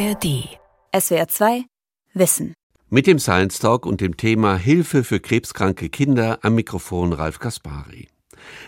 ARD. SWR 2 Wissen. Mit dem Science Talk und dem Thema Hilfe für krebskranke Kinder am Mikrofon Ralf Kaspari.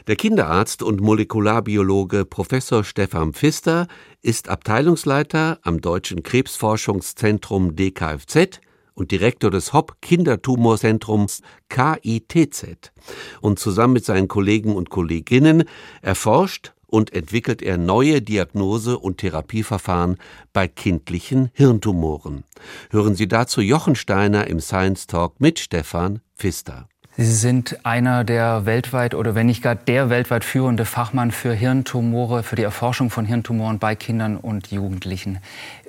Der Kinderarzt und Molekularbiologe Professor Stefan Pfister ist Abteilungsleiter am Deutschen Krebsforschungszentrum DKFZ und Direktor des HOP Kindertumorzentrums KITZ. Und zusammen mit seinen Kollegen und Kolleginnen erforscht und entwickelt er neue Diagnose- und Therapieverfahren bei kindlichen Hirntumoren. Hören Sie dazu Jochen Steiner im Science Talk mit Stefan Pfister. Sie sind einer der weltweit oder wenn nicht gar der weltweit führende Fachmann für Hirntumore, für die Erforschung von Hirntumoren bei Kindern und Jugendlichen.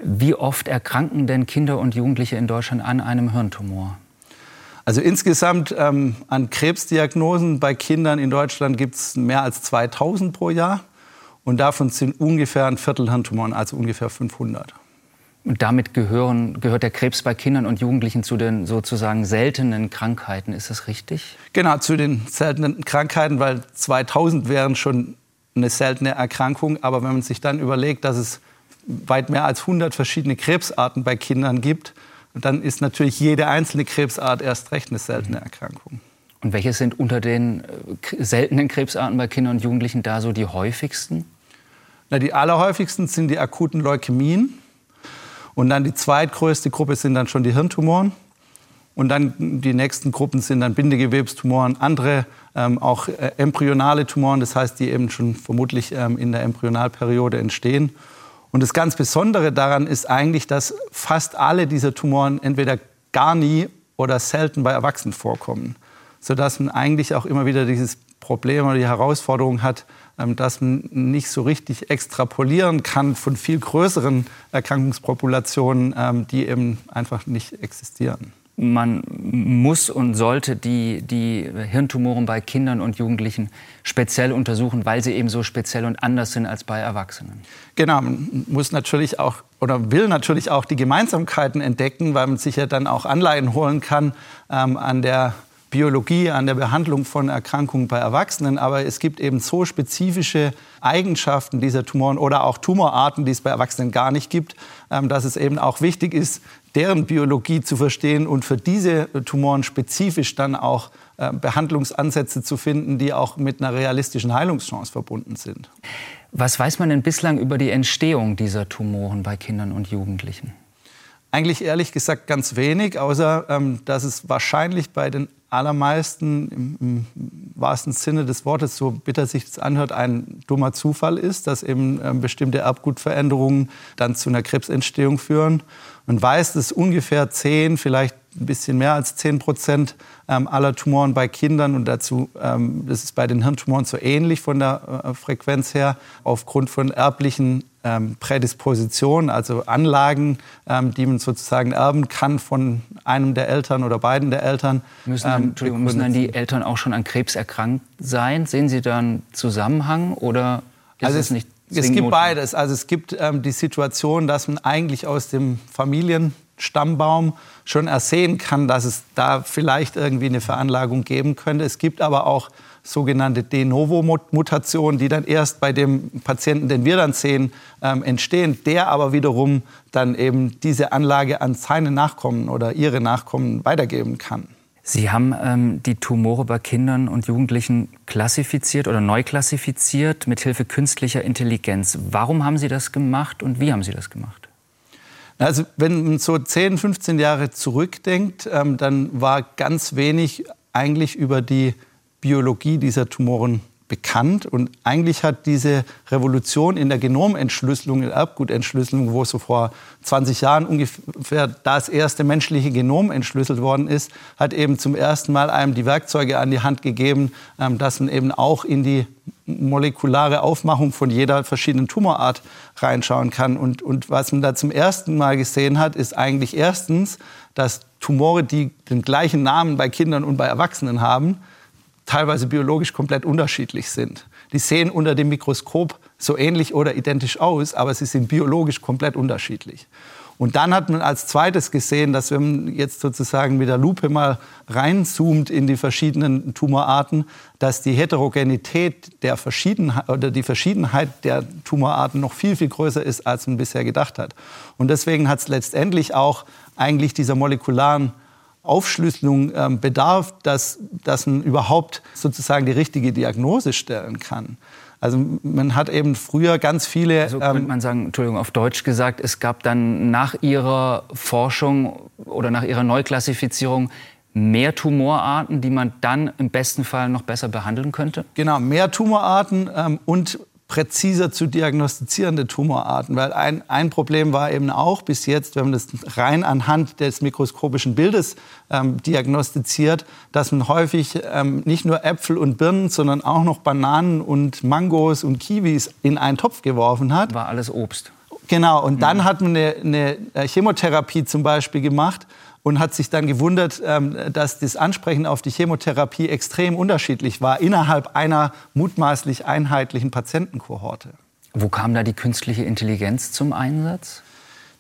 Wie oft erkranken denn Kinder und Jugendliche in Deutschland an einem Hirntumor? Also insgesamt ähm, an Krebsdiagnosen bei Kindern in Deutschland gibt es mehr als 2000 pro Jahr. Und davon sind ungefähr ein Viertel Hirntumoren, also ungefähr 500. Und damit gehören, gehört der Krebs bei Kindern und Jugendlichen zu den sozusagen seltenen Krankheiten. Ist das richtig? Genau, zu den seltenen Krankheiten, weil 2000 wären schon eine seltene Erkrankung. Aber wenn man sich dann überlegt, dass es weit mehr als 100 verschiedene Krebsarten bei Kindern gibt, dann ist natürlich jede einzelne Krebsart erst recht eine seltene Erkrankung. Und welche sind unter den äh, seltenen Krebsarten bei Kindern und Jugendlichen da so die häufigsten? Na, die allerhäufigsten sind die akuten Leukämien. Und dann die zweitgrößte Gruppe sind dann schon die Hirntumoren. Und dann die nächsten Gruppen sind dann Bindegewebstumoren, andere ähm, auch äh, embryonale Tumoren, das heißt, die eben schon vermutlich ähm, in der Embryonalperiode entstehen. Und das ganz Besondere daran ist eigentlich, dass fast alle dieser Tumoren entweder gar nie oder selten bei Erwachsenen vorkommen, sodass man eigentlich auch immer wieder dieses Problem oder die Herausforderung hat, ähm, dass man nicht so richtig extrapolieren kann von viel größeren Erkrankungspopulationen, ähm, die eben einfach nicht existieren. Man muss und sollte die, die Hirntumoren bei Kindern und Jugendlichen speziell untersuchen, weil sie eben so speziell und anders sind als bei Erwachsenen. Genau, man muss natürlich auch oder will natürlich auch die Gemeinsamkeiten entdecken, weil man sich ja dann auch Anleihen holen kann ähm, an der Biologie, an der Behandlung von Erkrankungen bei Erwachsenen, aber es gibt eben so spezifische Eigenschaften dieser Tumoren oder auch Tumorarten, die es bei Erwachsenen gar nicht gibt, ähm, dass es eben auch wichtig ist, deren Biologie zu verstehen und für diese Tumoren spezifisch dann auch äh, Behandlungsansätze zu finden, die auch mit einer realistischen Heilungschance verbunden sind. Was weiß man denn bislang über die Entstehung dieser Tumoren bei Kindern und Jugendlichen? Eigentlich ehrlich gesagt ganz wenig, außer ähm, dass es wahrscheinlich bei den allermeisten im, im, wahrsten Sinne des Wortes, so bitter sich das anhört, ein dummer Zufall ist, dass eben ähm, bestimmte Erbgutveränderungen dann zu einer Krebsentstehung führen. Man weiß, dass ungefähr 10, vielleicht ein bisschen mehr als 10 Prozent ähm, aller Tumoren bei Kindern und dazu, ähm, das ist bei den Hirntumoren so ähnlich von der äh, Frequenz her, aufgrund von erblichen ähm, Prädispositionen, also Anlagen, die man sozusagen erben kann von einem der Eltern oder beiden der Eltern. Müssen dann, Entschuldigung, müssen dann die Eltern auch schon an Krebs erkrankt sein? Sehen Sie da einen Zusammenhang oder ist also es, nicht? Es gibt beides. Also es gibt ähm, die Situation, dass man eigentlich aus dem Familienstammbaum schon ersehen kann, dass es da vielleicht irgendwie eine Veranlagung geben könnte. Es gibt aber auch sogenannte De Novo-Mutationen, die dann erst bei dem Patienten, den wir dann sehen, ähm, entstehen, der aber wiederum dann eben diese Anlage an seine Nachkommen oder ihre Nachkommen weitergeben kann. Sie haben ähm, die Tumore bei Kindern und Jugendlichen klassifiziert oder neu klassifiziert mit Hilfe künstlicher Intelligenz. Warum haben Sie das gemacht und wie haben Sie das gemacht? Also wenn man so 10, 15 Jahre zurückdenkt, ähm, dann war ganz wenig eigentlich über die Biologie dieser Tumoren bekannt. Und eigentlich hat diese Revolution in der Genomentschlüsselung, in der Erbgutentschlüsselung, wo so vor 20 Jahren ungefähr das erste menschliche Genom entschlüsselt worden ist, hat eben zum ersten Mal einem die Werkzeuge an die Hand gegeben, ähm, dass man eben auch in die molekulare Aufmachung von jeder verschiedenen Tumorart reinschauen kann. Und, und was man da zum ersten Mal gesehen hat, ist eigentlich erstens, dass Tumore, die den gleichen Namen bei Kindern und bei Erwachsenen haben, teilweise biologisch komplett unterschiedlich sind. Die sehen unter dem Mikroskop so ähnlich oder identisch aus, aber sie sind biologisch komplett unterschiedlich. Und dann hat man als zweites gesehen, dass wenn man jetzt sozusagen mit der Lupe mal reinzoomt in die verschiedenen Tumorarten, dass die Heterogenität der Verschiedenheit oder die Verschiedenheit der Tumorarten noch viel, viel größer ist, als man bisher gedacht hat. Und deswegen hat es letztendlich auch eigentlich dieser molekularen Aufschlüsselung ähm, bedarf, dass, dass man überhaupt sozusagen die richtige Diagnose stellen kann. Also man hat eben früher ganz viele. Also könnte ähm, man sagen, Entschuldigung, auf Deutsch gesagt, es gab dann nach Ihrer Forschung oder nach Ihrer Neuklassifizierung mehr Tumorarten, die man dann im besten Fall noch besser behandeln könnte? Genau, mehr Tumorarten ähm, und präziser zu diagnostizierende Tumorarten. Weil ein, ein Problem war eben auch bis jetzt, wenn man das rein anhand des mikroskopischen Bildes ähm, diagnostiziert, dass man häufig ähm, nicht nur Äpfel und Birnen, sondern auch noch Bananen und Mangos und Kiwis in einen Topf geworfen hat. War alles Obst. Genau, und dann mhm. hat man eine, eine Chemotherapie zum Beispiel gemacht und hat sich dann gewundert, ähm, dass das Ansprechen auf die Chemotherapie extrem unterschiedlich war innerhalb einer mutmaßlich einheitlichen Patientenkohorte. Wo kam da die künstliche Intelligenz zum Einsatz?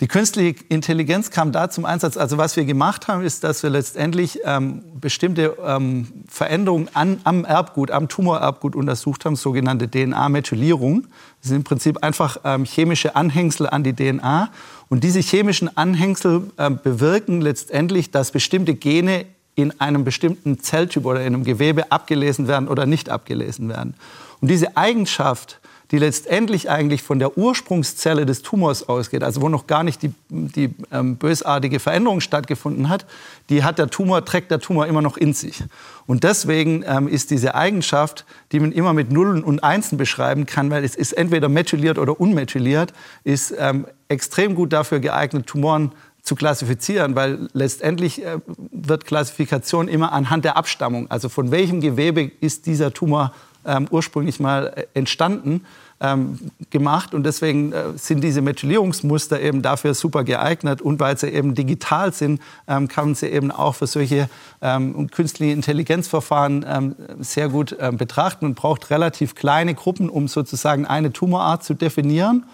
Die künstliche Intelligenz kam da zum Einsatz. Also was wir gemacht haben, ist, dass wir letztendlich ähm, bestimmte ähm, Veränderungen an, am Erbgut, am Tumorerbgut untersucht haben, sogenannte DNA-Methylierung. Das sind im Prinzip einfach ähm, chemische Anhängsel an die DNA. Und diese chemischen Anhängsel äh, bewirken letztendlich, dass bestimmte Gene in einem bestimmten Zelltyp oder in einem Gewebe abgelesen werden oder nicht abgelesen werden. Und diese Eigenschaft die letztendlich eigentlich von der Ursprungszelle des Tumors ausgeht, also wo noch gar nicht die, die ähm, bösartige Veränderung stattgefunden hat, die hat der Tumor, trägt der Tumor immer noch in sich. Und deswegen ähm, ist diese Eigenschaft, die man immer mit Nullen und Einsen beschreiben kann, weil es ist entweder methyliert oder unmethyliert, ist ähm, extrem gut dafür geeignet, Tumoren zu klassifizieren, weil letztendlich äh, wird Klassifikation immer anhand der Abstammung, also von welchem Gewebe ist dieser Tumor ähm, ursprünglich mal äh, entstanden ähm, gemacht und deswegen äh, sind diese Methylierungsmuster eben dafür super geeignet und weil sie eben digital sind, ähm, kann man sie eben auch für solche ähm, künstliche Intelligenzverfahren ähm, sehr gut ähm, betrachten und braucht relativ kleine Gruppen, um sozusagen eine Tumorart zu definieren.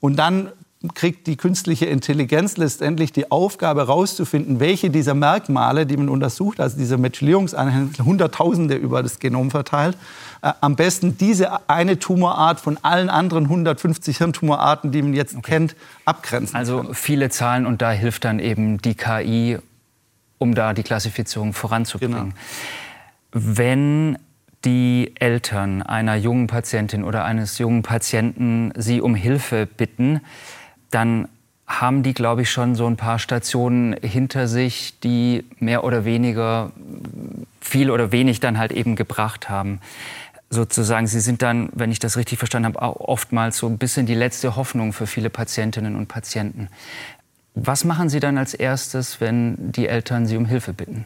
Und dann kriegt die künstliche Intelligenz letztendlich die Aufgabe herauszufinden, welche dieser Merkmale, die man untersucht, also diese Methylierungsanhänge, Hunderttausende über das Genom verteilt, äh, am besten diese eine Tumorart von allen anderen 150 Hirntumorarten, die man jetzt okay. kennt, abgrenzen Also kann. viele Zahlen und da hilft dann eben die KI, um da die Klassifizierung voranzubringen. Genau. Wenn die Eltern einer jungen Patientin oder eines jungen Patienten Sie um Hilfe bitten, dann haben die, glaube ich, schon so ein paar Stationen hinter sich, die mehr oder weniger viel oder wenig dann halt eben gebracht haben. Sozusagen, sie sind dann, wenn ich das richtig verstanden habe, oftmals so ein bisschen die letzte Hoffnung für viele Patientinnen und Patienten. Was machen Sie dann als erstes, wenn die Eltern Sie um Hilfe bitten?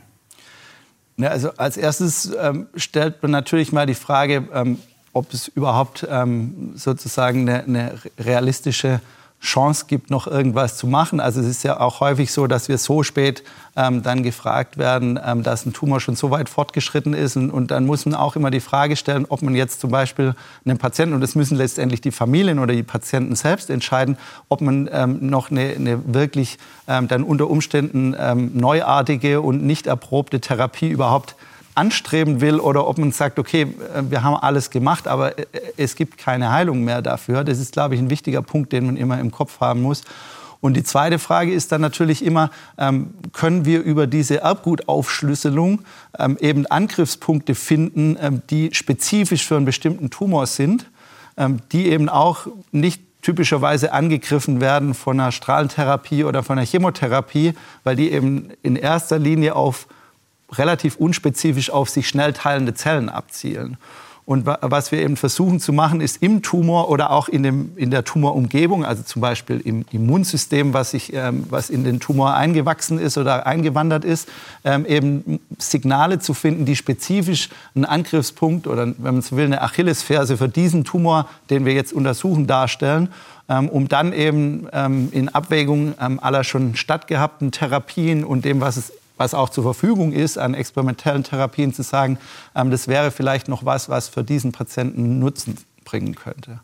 Ja, also als erstes ähm, stellt man natürlich mal die Frage, ähm, ob es überhaupt ähm, sozusagen eine, eine realistische Chance gibt, noch irgendwas zu machen. Also es ist ja auch häufig so, dass wir so spät ähm, dann gefragt werden, ähm, dass ein Tumor schon so weit fortgeschritten ist. Und, und, dann muss man auch immer die Frage stellen, ob man jetzt zum Beispiel einen Patienten, und das müssen letztendlich die Familien oder die Patienten selbst entscheiden, ob man ähm, noch eine, eine wirklich ähm, dann unter Umständen ähm, neuartige und nicht erprobte Therapie überhaupt anstreben will oder ob man sagt, okay, äh, wir haben alles gemacht, aber äh, es gibt keine Heilung mehr dafür. Das ist, glaube ich, ein wichtiger Punkt, den man immer im Kopf haben muss. Und die zweite Frage ist dann natürlich immer, ähm, können wir über diese Erbgutaufschlüsselung ähm, eben Angriffspunkte finden, ähm, die spezifisch für einen bestimmten Tumor sind, ähm, die eben auch nicht typischerweise angegriffen werden von einer Strahlentherapie oder von einer Chemotherapie, weil die eben in erster Linie auf relativ unspezifisch auf sich schnell teilende Zellen abzielen. Und was wir eben versuchen zu machen, ist im Tumor oder auch in, dem, in der Tumorumgebung, also zum Beispiel im Immunsystem, was, sich, ähm, was in den Tumor eingewachsen ist oder eingewandert ist, ähm, eben Signale zu finden, die spezifisch einen Angriffspunkt oder, wenn man so will, eine Achillesferse für diesen Tumor, den wir jetzt untersuchen, darstellen ähm, um dann eben ähm, in Abwägung ähm, aller schon stattgehabten Therapien und dem, was es was auch zur Verfügung ist, an experimentellen Therapien zu sagen, ähm, das wäre vielleicht noch was, was für diesen Patienten Nutzen bringen könnte.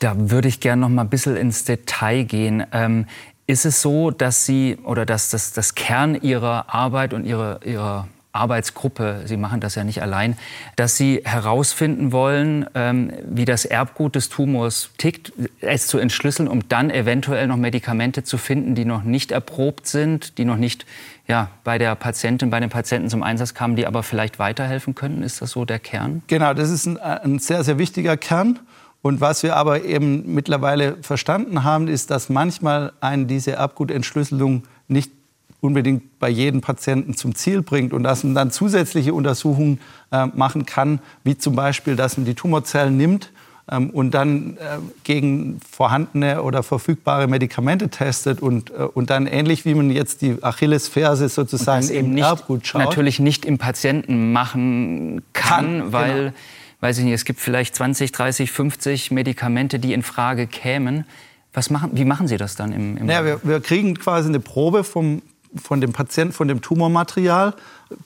Da würde ich gerne noch mal ein bisschen ins Detail gehen. Ähm, Ist es so, dass Sie oder dass das, das Kern Ihrer Arbeit und Ihrer, Ihrer Arbeitsgruppe, Sie machen das ja nicht allein, dass Sie herausfinden wollen, ähm, wie das Erbgut des Tumors tickt, es zu entschlüsseln, um dann eventuell noch Medikamente zu finden, die noch nicht erprobt sind, die noch nicht ja, bei der Patientin, bei den Patienten zum Einsatz kamen, die aber vielleicht weiterhelfen könnten. Ist das so der Kern? Genau, das ist ein, ein sehr, sehr wichtiger Kern. Und was wir aber eben mittlerweile verstanden haben, ist, dass manchmal einen diese Erbgutentschlüsselung nicht unbedingt bei jedem Patienten zum Ziel bringt und dass man dann zusätzliche Untersuchungen äh, machen kann, wie zum Beispiel, dass man die Tumorzellen nimmt ähm, und dann äh, gegen vorhandene oder verfügbare Medikamente testet und, äh, und dann ähnlich wie man jetzt die Achillesferse sozusagen eben nicht, Erbgut schaut. Natürlich nicht im Patienten machen kann, kann weil, genau. weiß ich nicht, es gibt vielleicht 20, 30, 50 Medikamente, die in Frage kämen. Was machen, wie machen Sie das dann im, im naja, wir, wir, kriegen quasi eine Probe vom von dem Patienten, von dem Tumormaterial,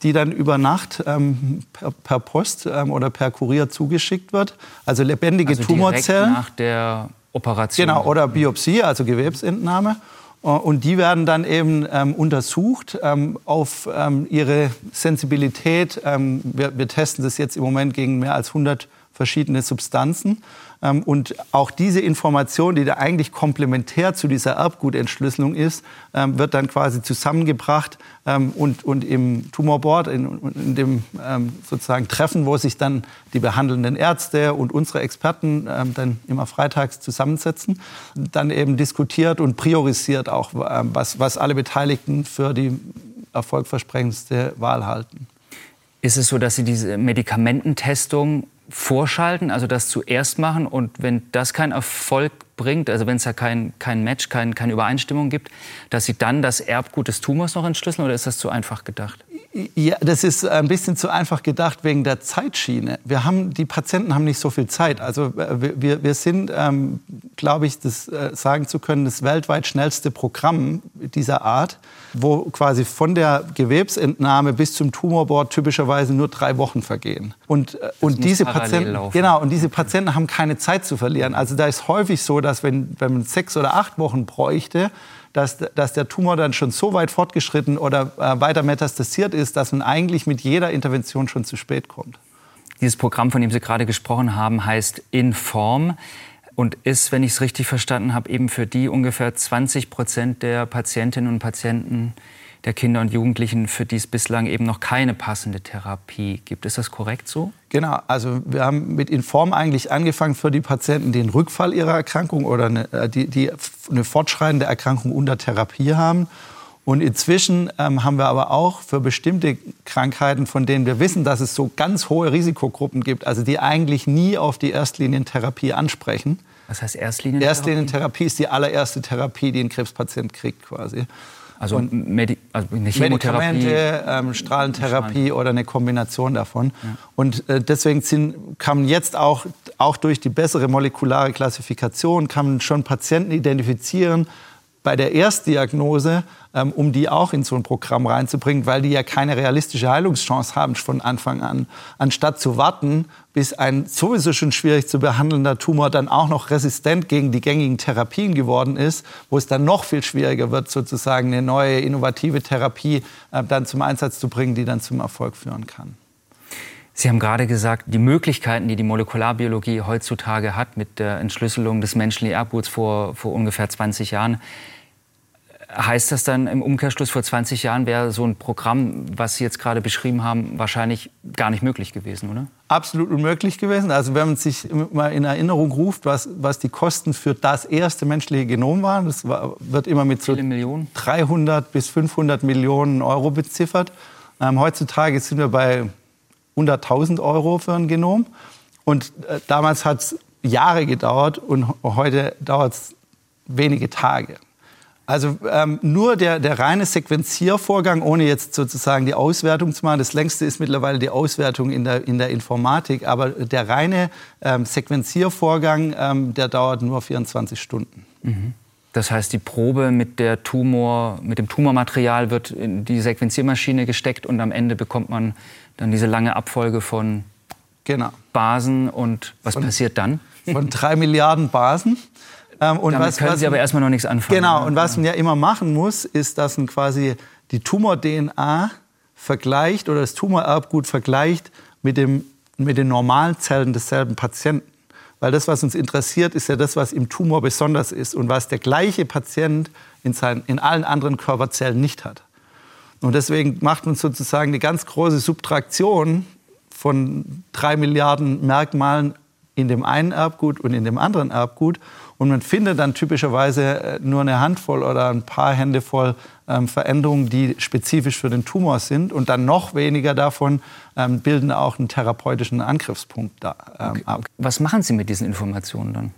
die dann über Nacht ähm, per, per, Post ähm, oder per Kurier zugeschickt wird. Also lebendige also Tumorzellen. nach der Operation. Genau, oder Biopsie, also Gewebsentnahme. Äh, und die werden dann eben ähm, untersucht ähm, auf ähm, ihre Sensibilität. Ähm, wir, wir, testen das jetzt im Moment gegen mehr als 100 verschiedene Substanzen. Ähm, und auch diese Information, die da eigentlich komplementär zu dieser Erbgutentschlüsselung ist, ähm, wird dann quasi zusammengebracht ähm, und, und im Tumorboard, in, in dem sozusagen Treffen, wo sich dann die behandelnden Ärzte und unsere Experten dann immer freitags zusammensetzen, dann eben diskutiert und priorisiert auch, was, was alle Beteiligten für die erfolgversprechendste Wahl halten. Ist es so, dass Sie diese Medikamententestung vorschalten, also das zuerst machen und wenn das keinen Erfolg bringt, also wenn es da kein, kein Match, kein, keine Übereinstimmung gibt, dass Sie dann das Erbgut des Tumors noch entschlüsseln oder ist das zu einfach gedacht? Ja, das ist ein bisschen zu einfach gedacht wegen der Zeitschiene. Wir haben, die Patienten haben nicht so viel Zeit. Also äh, wir, wir sind, ähm, glaube ich, das äh, sagen zu können, das weltweit schnellste Programm dieser Art, wo quasi von der Gewebsentnahme bis zum Tumorboard typischerweise nur drei Wochen vergehen. Und, äh, und diese Patienten, laufen. genau, und diese Patienten haben keine Zeit zu verlieren. Also da ist häufig so, dass wenn, wenn man sechs oder acht Wochen bräuchte, dass, dass der Tumor dann schon so weit fortgeschritten oder äh, weiter metastasiert ist, dass man eigentlich mit jeder Intervention schon zu spät kommt. Dieses Programm, von dem Sie gerade gesprochen haben, heißt Inform und ist, wenn ich es richtig verstanden habe, eben für die ungefähr 20 Prozent der Patientinnen und Patienten, der Kinder und Jugendlichen, für die es bislang eben noch keine passende Therapie gibt. Ist das korrekt so? Genau, also wir haben mit Inform eigentlich angefangen für die Patienten, die einen Rückfall ihrer Erkrankung oder eine, äh, die, die eine fortschreitende Erkrankung unter Therapie haben. Und inzwischen ähm, haben wir aber auch für bestimmte Krankheiten, von denen wir wissen, dass es so ganz hohe Risikogruppen gibt, also die eigentlich nie auf die Erstlinientherapie ansprechen. Was heißt Erstlinientherapie? Erstlinientherapie ist die allererste Therapie, die ein Krebspatient kriegt quasi. Also, Medi also Medikamente, ähm, Strahlentherapie oder eine Kombination davon. Ja. Und äh, deswegen sind, kann man jetzt auch, auch durch die bessere molekulare Klassifikation kann man schon Patienten identifizieren, bei der Erstdiagnose, ähm, um die auch in so ein Programm reinzubringen, weil die ja keine realistische Heilungschance haben von Anfang an. Anstatt zu warten, bis ein sowieso schon schwierig zu behandelnder Tumor dann auch noch resistent gegen die gängigen Therapien geworden ist, wo es dann noch viel schwieriger wird, sozusagen eine neue innovative Therapie äh, dann zum Einsatz zu bringen, die dann zum Erfolg führen kann. Sie haben gerade gesagt, die Möglichkeiten, die die Molekularbiologie heutzutage hat mit der Entschlüsselung des menschlichen Erbguts vor, vor ungefähr 20 Jahren, Heißt das dann im Umkehrschluss, vor 20 Jahren wäre so ein Programm, was Sie jetzt gerade beschrieben haben, wahrscheinlich gar nicht möglich gewesen, oder? Absolut unmöglich gewesen. Also wenn man sich mal in Erinnerung ruft, was, was die Kosten für das erste menschliche Genom waren, das war, wird immer mit so 300 bis 500 Millionen Euro beziffert. Ähm, heutzutage sind wir bei 100.000 Euro für ein Genom. Und äh, damals hat es Jahre gedauert und heute dauert es wenige Tage. Also ähm, nur der, der reine Sequenziervorgang, ohne jetzt sozusagen die Auswertung zu machen. Das längste ist mittlerweile die Auswertung in der, in der Informatik. Aber der reine ähm, Sequenziervorgang, ähm, der dauert nur 24 Stunden. Mhm. Das heißt, die Probe mit, der Tumor, mit dem Tumormaterial wird in die Sequenziermaschine gesteckt und am Ende bekommt man dann diese lange Abfolge von genau. Basen. Und was von, passiert dann? Von drei Milliarden Basen. Ähm, und Damit was, können was, Sie aber erstmal noch nichts anfangen. Genau, und was man ja immer machen muss, ist, dass man quasi die Tumor-DNA vergleicht oder das Tumorerbgut vergleicht mit, dem, mit den normalen Zellen desselben Patienten. Weil das, was uns interessiert, ist ja das, was im Tumor besonders ist und was der gleiche Patient in, seinen, in allen anderen Körperzellen nicht hat. Und deswegen macht man sozusagen eine ganz große Subtraktion von drei Milliarden Merkmalen in dem einen Erbgut und in dem anderen Erbgut. Und man findet dann typischerweise äh, nur eine Handvoll oder ein paar Hände voll ähm, Veränderungen, die spezifisch für den Tumor sind. Und dann noch weniger davon ähm, bilden auch einen therapeutischen Angriffspunkt da, ähm, okay. ab. Was machen Sie mit diesen Informationen dann?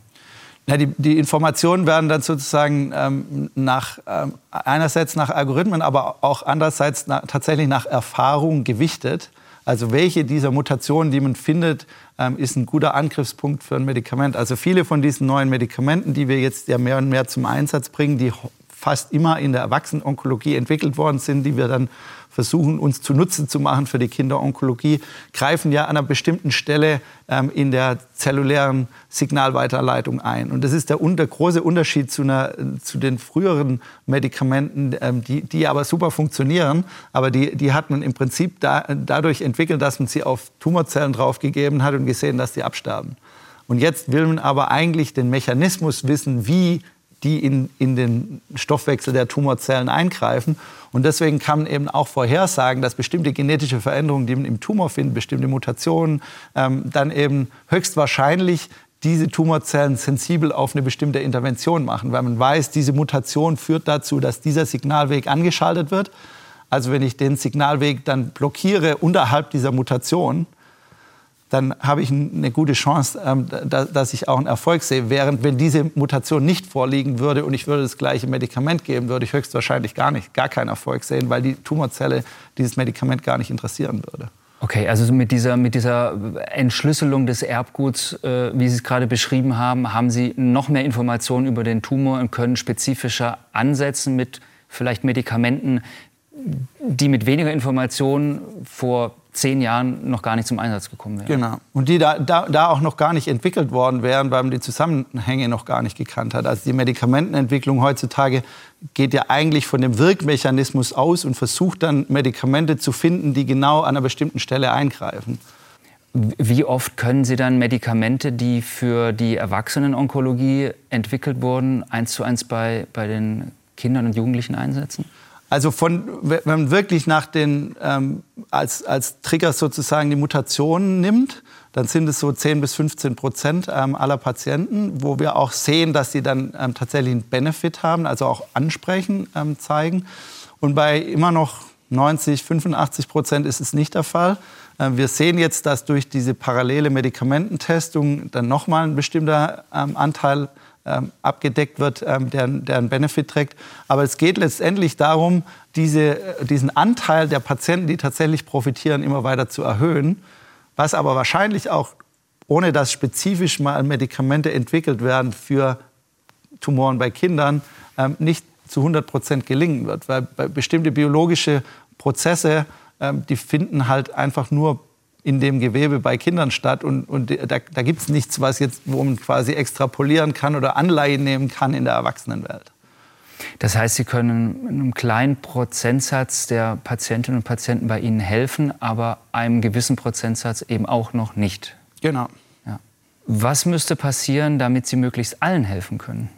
Ja, die, die, Informationen werden dann sozusagen ähm, nach, ähm, einerseits nach Algorithmen, aber auch andererseits na, tatsächlich nach Erfahrung gewichtet. Also welche dieser Mutationen, die man findet, ähm, ist ein guter Angriffspunkt für ein Medikament. Also viele von diesen neuen Medikamenten, die wir jetzt ja mehr und mehr zum Einsatz bringen, die fast immer in der Erwachsenenonkologie entwickelt worden sind, die wir dann versuchen, uns zunutze zu machen für die Kinderonkologie, greifen ja an einer bestimmten Stelle ähm, in der zellulären Signalweiterleitung ein. Und das ist der, der große Unterschied zu, einer, zu den früheren Medikamenten, ähm, die, die aber super funktionieren. Aber die, die hat man im Prinzip da, dadurch entwickelt, dass man sie auf Tumorzellen draufgegeben hat und gesehen, dass die absterben. Und jetzt will man aber eigentlich den Mechanismus wissen, wie die in, in den Stoffwechsel der Tumorzellen eingreifen. Und deswegen kann man eben auch vorhersagen, dass bestimmte genetische Veränderungen, die man im Tumor findet, bestimmte Mutationen, ähm, dann eben höchstwahrscheinlich diese Tumorzellen sensibel auf eine bestimmte Intervention machen, weil man weiß, diese Mutation führt dazu, dass dieser Signalweg angeschaltet wird. Also wenn ich den Signalweg dann blockiere unterhalb dieser Mutation, dann habe ich eine gute Chance, ähm, dass ich auch einen Erfolg sehe. Während wenn diese Mutation nicht vorliegen würde und ich würde das gleiche Medikament geben, würde ich höchstwahrscheinlich gar nicht, gar keinen Erfolg sehen, weil die Tumorzelle dieses Medikament gar nicht interessieren würde. Okay, also mit dieser, mit dieser Entschlüsselung des Erbguts, äh, wie Sie es gerade beschrieben haben, haben Sie noch mehr Informationen über den Tumor und können spezifischer ansetzen mit vielleicht Medikamenten, die mit weniger Informationen vor zehn Jahren noch gar nicht zum Einsatz gekommen wären. Genau. Und die da, da, da, auch noch gar nicht entwickelt worden wären, weil man die Zusammenhänge noch gar nicht gekannt hat. Also die Medikamentenentwicklung heutzutage geht ja eigentlich von dem Wirkmechanismus aus und versucht dann Medikamente zu finden, die genau an einer bestimmten Stelle eingreifen. Wie oft können Sie dann Medikamente, die für die Erwachsenenonkologie entwickelt wurden, eins zu eins bei, bei den Kindern und Jugendlichen einsetzen? Also von, wenn man wirklich nach den, ähm, als, als Trigger sozusagen die Mutationen nimmt, dann sind es so 10 bis 15 Prozent ähm, aller Patienten, wo wir auch sehen, dass sie dann ähm, tatsächlich einen Benefit haben, also auch ansprechen ähm, zeigen. Und bei immer noch 90, 85 Prozent ist es nicht der Fall. Ähm, wir sehen jetzt, dass durch diese parallele Medikamententestung dann nochmal ein bestimmter ähm, Anteil ähm, abgedeckt wird, ähm, der, der einen Benefit trägt. Aber es geht letztendlich darum, diese, äh, diesen Anteil der Patienten, die tatsächlich profitieren, immer weiter zu erhöhen. Was aber wahrscheinlich auch, ohne dass spezifisch mal Medikamente entwickelt werden für Tumoren bei Kindern, ähm, nicht zu 100 Prozent gelingen wird. Weil bestimmte biologische Prozesse, ähm, die finden halt einfach nur in dem Gewebe bei Kindern statt. Und, und da, da gibt es nichts, was jetzt, wo man quasi extrapolieren kann oder Anleihen nehmen kann in der Erwachsenenwelt. Das heißt, Sie können einem kleinen Prozentsatz der Patientinnen und Patienten bei Ihnen helfen, aber einem gewissen Prozentsatz eben auch noch nicht. Genau. Ja. Was müsste passieren, damit Sie möglichst allen helfen können?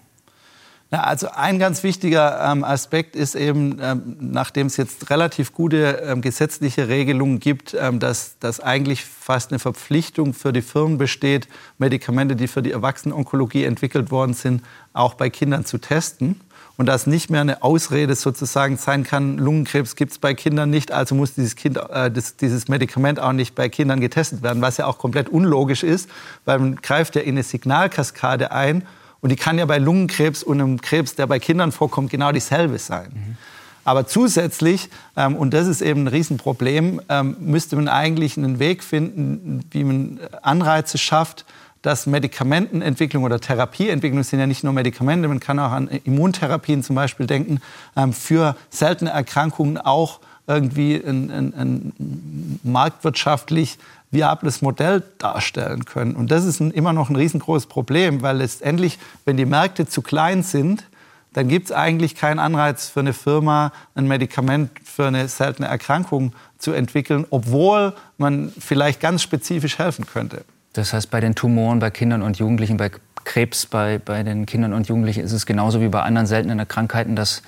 Ja, also ein ganz wichtiger ähm, Aspekt ist eben, ähm, nachdem es jetzt relativ gute ähm, gesetzliche Regelungen gibt, ähm, dass, dass eigentlich fast eine Verpflichtung für die Firmen besteht, Medikamente, die für die Erwachsenenonkologie entwickelt worden sind, auch bei Kindern zu testen. Und dass nicht mehr eine Ausrede sozusagen sein kann, Lungenkrebs gibt es bei Kindern nicht, also muss dieses, kind, äh, das, dieses Medikament auch nicht bei Kindern getestet werden, was ja auch komplett unlogisch ist, weil man greift ja in eine Signalkaskade ein und die kann ja bei Lungenkrebs und einem Krebs, der bei Kindern vorkommt, genau dieselbe sein. Mhm. Aber zusätzlich, ähm, und das ist eben ein Riesenproblem, ähm, müsste man eigentlich einen Weg finden, wie man Anreize schafft, dass Medikamentenentwicklung oder Therapieentwicklung sind ja nicht nur Medikamente, man kann auch an Immuntherapien zum Beispiel denken, ähm, für seltene Erkrankungen auch irgendwie ein, ein, ein marktwirtschaftlich viables Modell darstellen können. Und das ist ein, immer noch ein riesengroßes Problem, weil letztendlich, wenn die Märkte zu klein sind, dann gibt es eigentlich keinen Anreiz für eine Firma, ein Medikament für eine seltene Erkrankung zu entwickeln, obwohl man vielleicht ganz spezifisch helfen könnte. Das heißt, bei den Tumoren bei Kindern und Jugendlichen, bei Krebs bei, bei den Kindern und Jugendlichen ist es genauso wie bei anderen seltenen Krankheiten, dass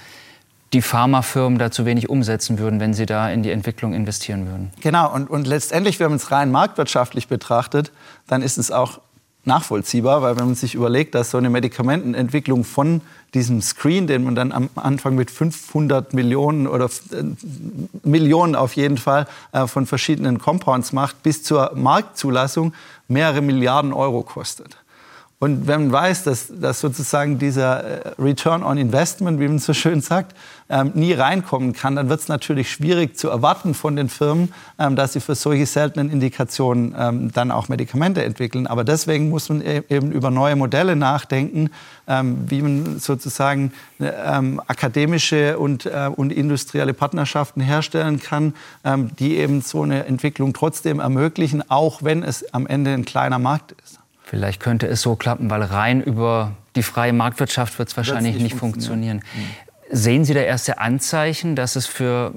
die Pharmafirmen da zu wenig umsetzen würden, wenn sie da in die Entwicklung investieren würden. Genau, und, und letztendlich, wenn man es rein marktwirtschaftlich betrachtet, dann ist es auch nachvollziehbar, weil wenn man sich überlegt, dass so eine Medikamentenentwicklung von diesem Screen, den man dann am Anfang mit 500 Millionen oder äh, Millionen auf jeden Fall äh, von verschiedenen Compounds macht, bis zur Marktzulassung mehrere Milliarden Euro kostet. Und wenn man weiß, dass, dass sozusagen dieser äh, Return on Investment, wie man so schön sagt, ähm, nie reinkommen kann, dann wird es natürlich schwierig zu erwarten von den Firmen, ähm, dass sie für solche seltenen Indikationen ähm, dann auch Medikamente entwickeln. Aber deswegen muss man e-, eben über neue Modelle nachdenken, ähm, wie man sozusagen ähm, akademische und, äh, und industrielle Partnerschaften herstellen kann, ähm, die eben so eine Entwicklung trotzdem ermöglichen, auch wenn es am Ende ein kleiner Markt ist. Vielleicht könnte es so klappen, weil rein über die freie Marktwirtschaft wird es wahrscheinlich nicht funktionieren. funktionieren. Mhm. Sehen Sie da erste Anzeichen, dass es für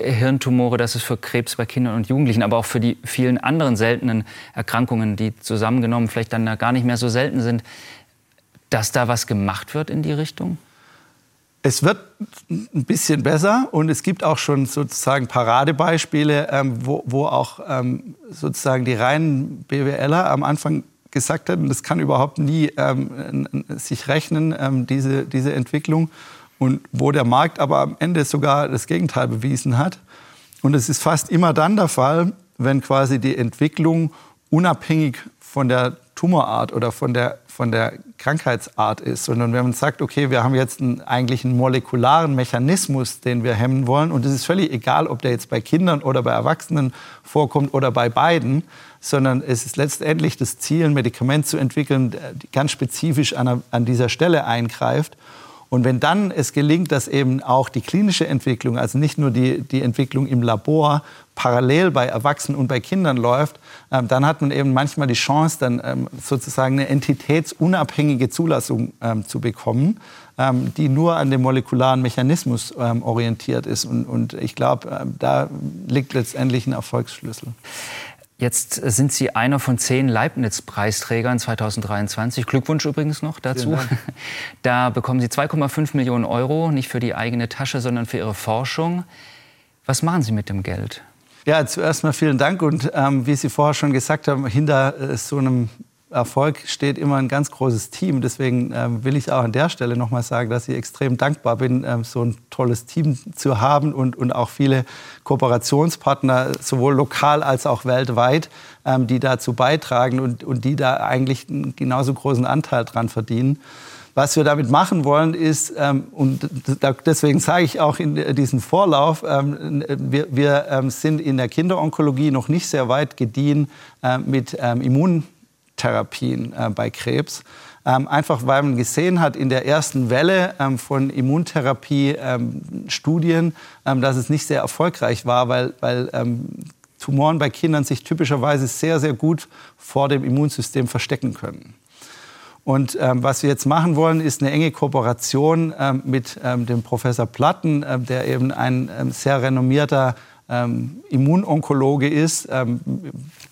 Hirntumore, dass es für Krebs bei Kindern und Jugendlichen, aber auch für die vielen anderen seltenen Erkrankungen, die zusammengenommen vielleicht dann gar nicht mehr so selten sind, dass da was gemacht wird in die Richtung? Es wird ein bisschen besser und es gibt auch schon sozusagen Paradebeispiele, ähm, wo, wo, auch ähm, sozusagen die reinen BWLer am Anfang gesagt hat, und das kann überhaupt nie ähm, sich rechnen, ähm, diese, diese Entwicklung. Und wo der Markt aber am Ende sogar das Gegenteil bewiesen hat. Und es ist fast immer dann der Fall, wenn quasi die Entwicklung unabhängig von der Tumorart oder von der, von der Krankheitsart ist, sondern wenn man sagt, okay, wir haben jetzt einen, eigentlich einen molekularen Mechanismus, den wir hemmen wollen, und es ist völlig egal, ob der jetzt bei Kindern oder bei Erwachsenen vorkommt oder bei beiden, sondern es ist letztendlich das Ziel, ein Medikament zu entwickeln, das ganz spezifisch an, an dieser Stelle eingreift. Und wenn dann es gelingt, dass eben auch die klinische Entwicklung, also nicht nur die, die Entwicklung im Labor, parallel bei Erwachsenen und bei Kindern läuft, ähm, dann hat man eben manchmal die Chance, dann ähm, sozusagen eine entitätsunabhängige Zulassung ähm, zu bekommen, ähm, die nur an dem molekularen Mechanismus ähm, orientiert ist. Und, und ich glaube, ähm, da liegt letztendlich ein Erfolgsschlüssel. Jetzt sind Sie einer von zehn Leibniz-Preisträgern 2023. Glückwunsch übrigens noch dazu. Da bekommen Sie 2,5 Millionen Euro, nicht für die eigene Tasche, sondern für Ihre Forschung. Was machen Sie mit dem Geld? Ja, zuerst mal vielen Dank. Und ähm, wie Sie vorher schon gesagt haben, hinter äh, so einem Erfolg steht immer ein ganz großes Team. Deswegen ähm, will ich auch an der Stelle noch mal sagen, dass ich extrem dankbar bin, ähm, so ein tolles Team zu haben und, und auch viele Kooperationspartner, sowohl lokal als auch weltweit, ähm, die dazu beitragen und, und die da eigentlich einen genauso großen Anteil dran verdienen. Was wir damit machen wollen, ist, ähm, und deswegen sage ich auch in diesem Vorlauf, ähm, wir, wir ähm, sind in der Kinderonkologie noch nicht sehr weit gediehen äh, mit Immun Therapien äh, bei Krebs. Ähm, einfach weil man gesehen hat in der ersten Welle ähm, von Immuntherapie-Studien, ähm, ähm, dass es nicht sehr erfolgreich war, weil, weil ähm, Tumoren bei Kindern sich typischerweise sehr, sehr gut vor dem Immunsystem verstecken können. Und ähm, was wir jetzt machen wollen, ist eine enge Kooperation ähm, mit ähm, dem Professor Platten, ähm, der eben ein sehr renommierter ähm, Immunonkologe ist, ähm,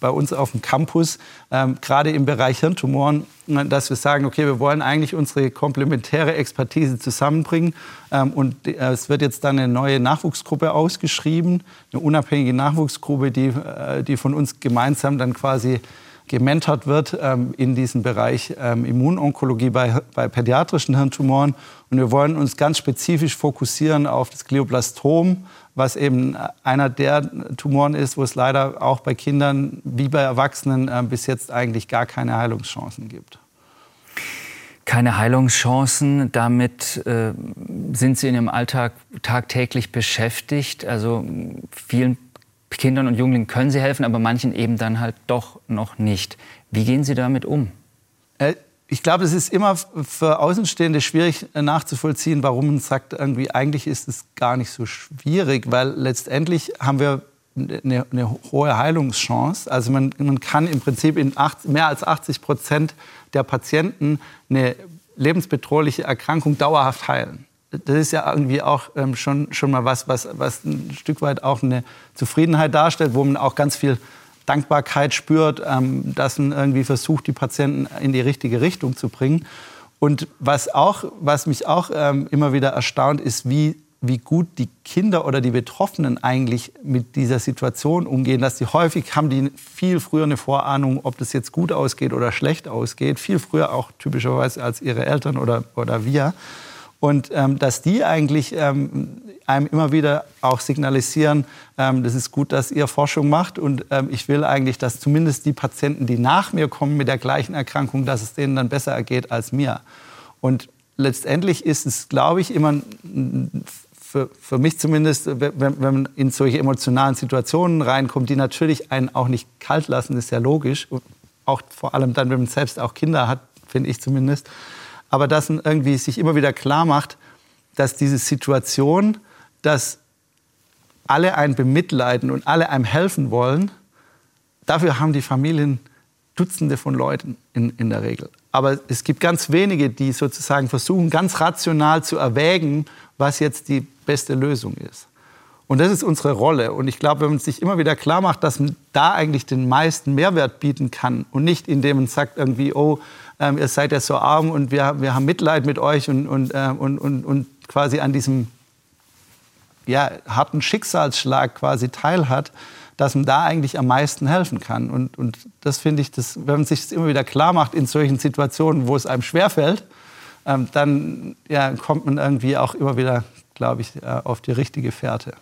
bei uns auf dem Campus, ähm, gerade im Bereich Hirntumoren, dass wir sagen, okay, wir wollen eigentlich unsere komplementäre Expertise zusammenbringen. Ähm, und äh, es wird jetzt dann eine neue Nachwuchsgruppe ausgeschrieben, eine unabhängige Nachwuchsgruppe, die, äh, die von uns gemeinsam dann quasi gementort wird ähm, in diesem Bereich ähm, Immunonkologie bei, bei pädiatrischen Hirntumoren. Und wir wollen uns ganz spezifisch fokussieren auf das Glioblastom, was eben einer der Tumoren ist, wo es leider auch bei Kindern wie bei Erwachsenen äh, bis jetzt eigentlich gar keine Heilungschancen gibt. Keine Heilungschancen, damit äh, sind Sie in Ihrem Alltag tagtäglich beschäftigt. Also vielen Kindern und Jugendlichen können Sie helfen, aber manchen eben dann halt doch noch nicht. Wie gehen Sie damit um? Ich glaube, es ist immer für Außenstehende schwierig nachzuvollziehen, warum man sagt, irgendwie eigentlich ist es gar nicht so schwierig, weil letztendlich haben wir eine, eine hohe Heilungschance. Also man, man kann im Prinzip in acht, mehr als 80 Prozent der Patienten eine lebensbedrohliche Erkrankung dauerhaft heilen. Das ist ja irgendwie auch ähm, schon, schon mal was, was, was ein Stück weit auch eine Zufriedenheit darstellt, wo man auch ganz viel Dankbarkeit spürt, ähm, dass man irgendwie versucht, die Patienten in die richtige Richtung zu bringen. Und was, auch, was mich auch ähm, immer wieder erstaunt, ist, wie, wie gut die Kinder oder die Betroffenen eigentlich mit dieser Situation umgehen. Dass die häufig haben die viel früher eine Vorahnung, ob das jetzt gut ausgeht oder schlecht ausgeht. Viel früher auch typischerweise als ihre Eltern oder, oder wir. Und ähm, dass die eigentlich ähm, einem immer wieder auch signalisieren, ähm, das ist gut, dass ihr Forschung macht. Und ähm, ich will eigentlich, dass zumindest die Patienten, die nach mir kommen mit der gleichen Erkrankung, dass es denen dann besser ergeht als mir. Und letztendlich ist es, glaube ich, immer für, für mich zumindest, wenn, wenn man in solche emotionalen Situationen reinkommt, die natürlich einen auch nicht kalt lassen, ist ja logisch. Und auch vor allem dann, wenn man selbst auch Kinder hat, finde ich zumindest aber dass man irgendwie sich immer wieder klar macht, dass diese Situation, dass alle einen bemitleiden und alle einem helfen wollen, dafür haben die Familien Dutzende von Leuten in, in der Regel. Aber es gibt ganz wenige, die sozusagen versuchen, ganz rational zu erwägen, was jetzt die beste Lösung ist. Und das ist unsere Rolle. Und ich glaube, wenn man sich immer wieder klar macht, dass man da eigentlich den meisten Mehrwert bieten kann und nicht indem man sagt irgendwie, oh, ähm, ihr seid ja so arm und wir, wir haben Mitleid mit euch und, und, äh, und, und, und quasi an diesem ja, harten Schicksalsschlag quasi teilhat, dass man da eigentlich am meisten helfen kann. Und, und das finde ich, das, wenn man sich das immer wieder klar macht in solchen Situationen, wo es einem schwerfällt, ähm, dann ja, kommt man irgendwie auch immer wieder, glaube ich, äh, auf die richtige Fährte.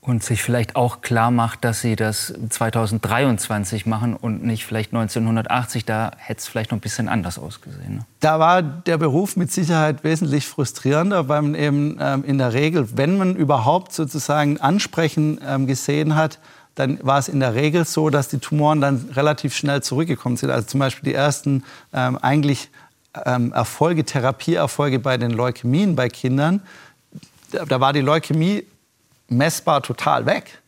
Und sich vielleicht auch klar macht, dass sie das 2023 machen und nicht vielleicht 1980. Da hätte es vielleicht noch ein bisschen anders ausgesehen. Ne? Da war der Beruf mit Sicherheit wesentlich frustrierender, weil man eben ähm, in der Regel, wenn man überhaupt sozusagen Ansprechen ähm, gesehen hat, dann war es in der Regel so, dass die Tumoren dann relativ schnell zurückgekommen sind. Also zum Beispiel die ersten ähm, eigentlich ähm, Erfolge, Therapieerfolge bei den Leukämien bei Kindern. Da, da war die Leukämie messbar total weg.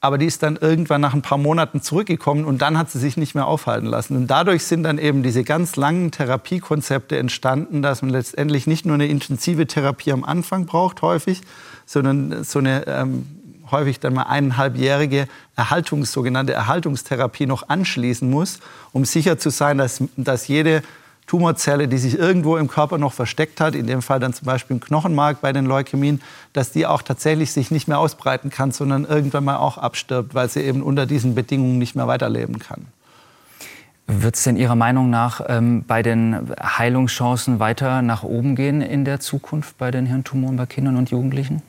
Aber die ist dann irgendwann nach ein paar Monaten zurückgekommen und dann hat sie sich nicht mehr aufhalten lassen. Und dadurch sind dann eben diese ganz langen Therapiekonzepte entstanden, dass man letztendlich nicht nur eine intensive Therapie am Anfang braucht, häufig, sondern so eine ähm, häufig dann mal eineinhalbjährige Erhaltungs, sogenannte Erhaltungstherapie noch anschließen muss, um sicher zu sein, dass, dass jede Tumorzelle, die sich irgendwo im Körper noch versteckt hat, in dem Fall dann zum Beispiel im Knochenmark bei den Leukämien, dass die auch tatsächlich sich nicht mehr ausbreiten kann, sondern irgendwann mal auch abstirbt, weil sie eben unter diesen Bedingungen nicht mehr weiterleben kann. Wird es denn Ihrer Meinung nach ähm, bei den Heilungschancen weiter nach oben gehen in der Zukunft bei den Hirntumoren bei Kindern und Jugendlichen?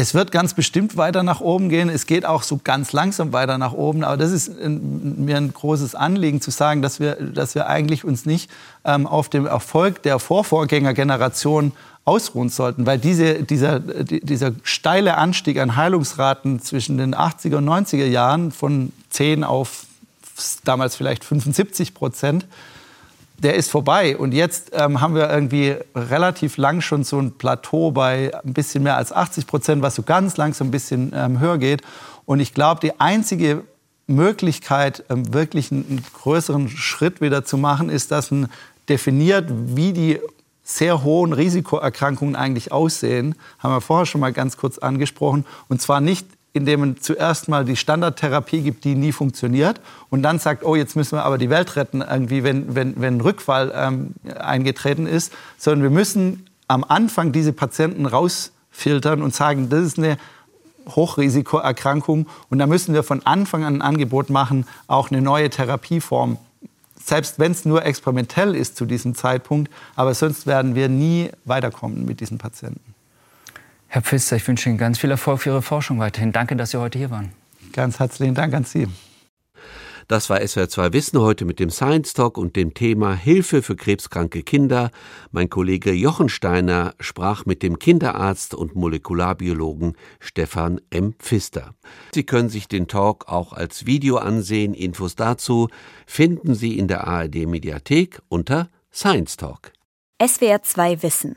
Es wird ganz bestimmt weiter nach oben gehen. Es geht auch so ganz langsam weiter nach oben. Aber das ist mir ein großes Anliegen zu sagen, dass wir, dass wir eigentlich uns nicht ähm, auf dem Erfolg der Vorvorgängergeneration ausruhen sollten, weil diese, dieser, dieser steile Anstieg an Heilungsraten zwischen den 80er und 90er Jahren von 10 auf damals vielleicht 75 Prozent, der ist vorbei. Und jetzt ähm, haben wir irgendwie relativ lang schon so ein Plateau bei ein bisschen mehr als 80 Prozent, was so ganz langsam ein bisschen ähm, höher geht. Und ich glaube, die einzige Möglichkeit, ähm, wirklich einen, größeren Schritt wieder zu machen, ist, dass man definiert, wie die sehr hohen Risikoerkrankungen eigentlich aussehen, haben wir vorher schon mal ganz kurz angesprochen. Und zwar nicht indem man zuerst mal die Standardtherapie gibt, die nie funktioniert und dann sagt, oh, jetzt müssen wir aber die Welt retten, irgendwie, wenn, wenn, wenn ein Rückfall ähm, eingetreten ist, sondern wir müssen am Anfang diese Patienten rausfiltern und sagen, das ist eine Hochrisikoerkrankung und da müssen wir von Anfang an ein Angebot machen, auch eine neue Therapieform selbst wenn es nur experimentell ist zu diesem Zeitpunkt, aber sonst werden wir nie weiterkommen mit diesen Patienten. Herr Pfister, ich wünsche Ihnen ganz viel Erfolg für Ihre Forschung weiterhin. Danke, dass Sie heute hier waren. Ganz herzlichen Dank an Sie. Das war SWR2 Wissen heute mit dem Science Talk und dem Thema Hilfe für krebskranke Kinder. Mein Kollege Jochen Steiner sprach mit dem Kinderarzt und Molekularbiologen Stefan M. Pfister. Sie können sich den Talk auch als Video ansehen. Infos dazu finden Sie in der ARD Mediathek unter Science Talk. SWR 2 Wissen.